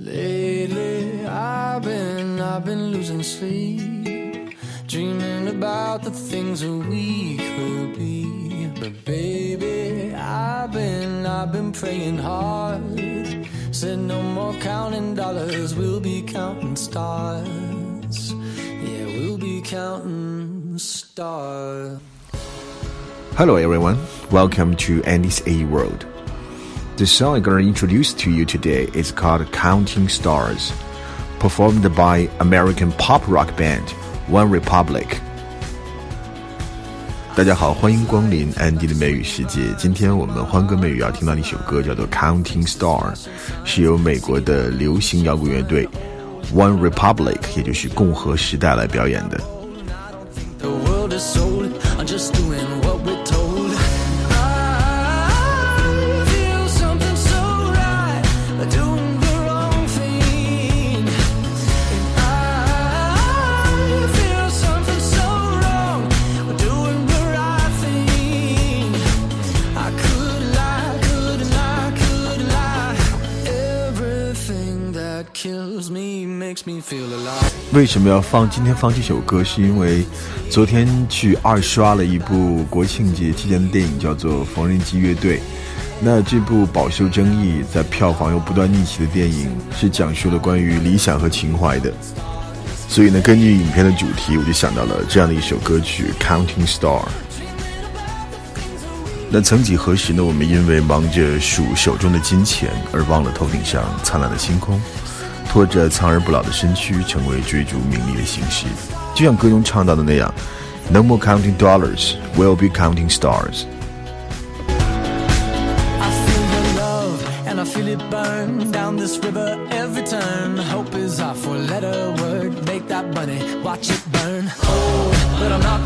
Lately, I've been, I've been losing sleep, dreaming about the things that we could be. But baby, I've been, I've been praying hard. Said no more counting dollars, we'll be counting stars. Yeah, we'll be counting stars. Hello everyone, welcome to Andy's A World. The song I'm gonna introduce to you today is called Counting Stars, performed by American pop rock band One Republic. 大家好，欢迎光临安迪的美语世界。今天我们欢歌美语要听到的一首歌叫做《Counting Star》，是由美国的流行摇滚乐队 One Republic，也就是共和时代来表演的。 为什么要放今天放这首歌？是因为昨天去二刷了一部国庆节期间的电影，叫做《缝纫机乐队》。那这部饱受争议、在票房又不断逆袭的电影，是讲述了关于理想和情怀的。所以呢，根据影片的主题，我就想到了这样的一首歌曲《Counting Star》。那曾几何时呢？我们因为忙着数手中的金钱，而忘了头顶上灿烂的星空。拖着苍而不老的身躯，成为追逐名利的形式。就像歌中唱到的那样：“No more counting dollars, we'll be counting stars。” I feel your love and I feel it burn down this river every turn. Hope is our four letter word. Make that money, watch it burn. Old, but I'm not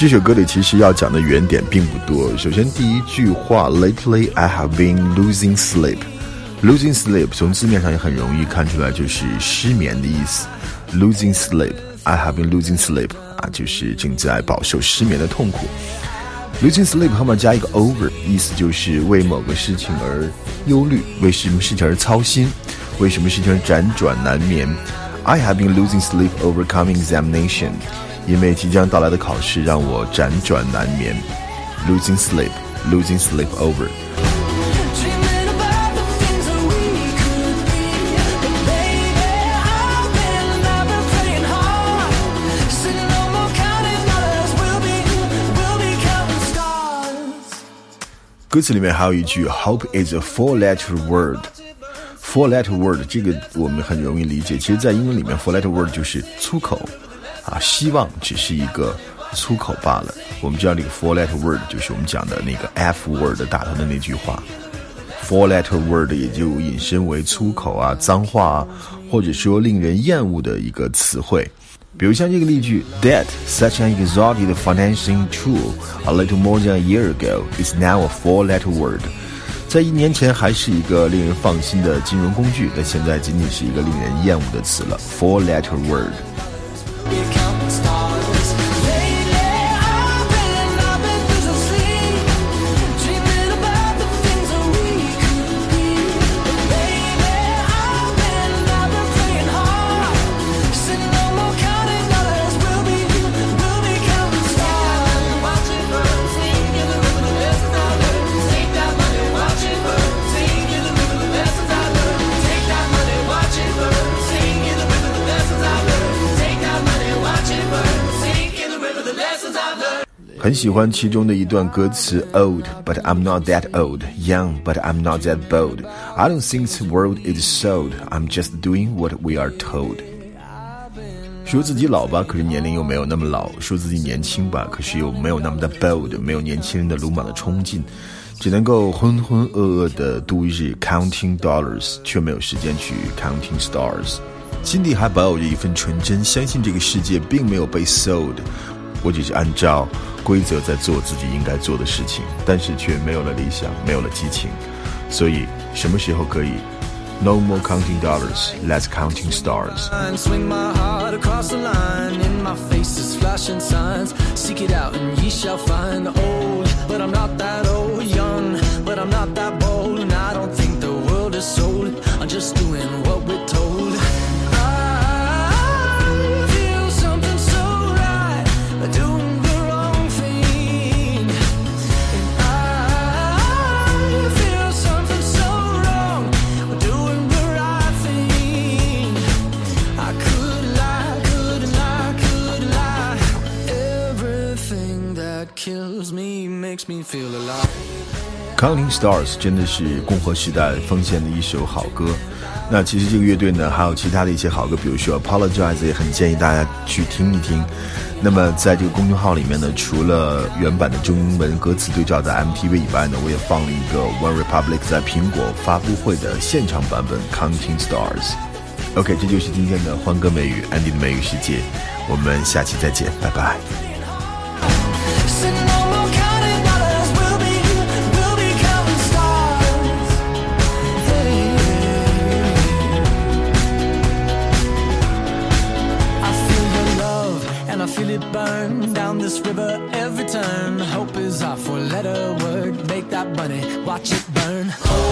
这首歌里其实要讲的原点并不多。首先，第一句话：“Lately I have been losing sleep。” losing sleep 从字面上也很容易看出来就是失眠的意思。losing sleep, I have been losing sleep 啊，就是正在饱受失眠的痛苦。losing sleep 后面加一个 over，意思就是为某个事情而忧虑，为什么事情而操心，为什么事情而辗转难眠。I have been losing sleep over coming examination。因为即将到来的考试让我辗转难眠，losing sleep, losing sleep over。 Dreaming about the things that we could be. But baby, I've been, I've been praying hard. Said no more counting dollars. We'll be, we'll be counting stars. 歌词里面还有一句，Hope is a four-letter word。Four-letter word 这个我们很容易理解，其实，在英文里面，four-letter word 就是粗口， 啊，希望只是一个粗口罢了。我们知道那个 four-letter word 就是我们讲的那个 F word 打头的那句话。Four-letter word 也就引申为粗口啊、脏话啊，或者说令人厌恶的一个词汇。比如像这个例句，Debt, such an exotic financing tool, a little more than a year ago, is now a four-letter word。在一年前还是一个令人放心的金融工具，但现在仅仅是一个令人厌恶的词了。Four-letter word。很喜欢其中的一段歌词：Old, but I'm not that old. Young, but I'm not that bold. I don't think the world is sold. I'm just doing what we are told. 说自己老吧，可是年龄又没有那么老；说自己年轻吧，可是又没有那么的 bold，没有年轻人的鲁莽的冲劲，只能够浑浑噩噩的度日，counting dollars，却没有时间去 counting stars。心底还保有着一份纯真，相信这个世界并没有被 sold。我只是按照规则在做自己应该做的事情但是却没有了理想没有了激情。所以什么时候可以？No more counting dollars let's counting stars. Counting Stars 真的是共和时代奉献的一首好歌。那其实这个乐队呢，还有其他的一些好歌，比如说 Apologize，也很建议大家去听一听。那么在这个公众号里面呢，除了原版的中文歌词对照的 MTV 以外呢，我也放了一个 One Republic 在苹果发布会的现场版本 Counting Stars。OK，这就是今天的欢歌美语 Andy 的美语世界，我们下期再见，拜拜。Watch it burn. Old,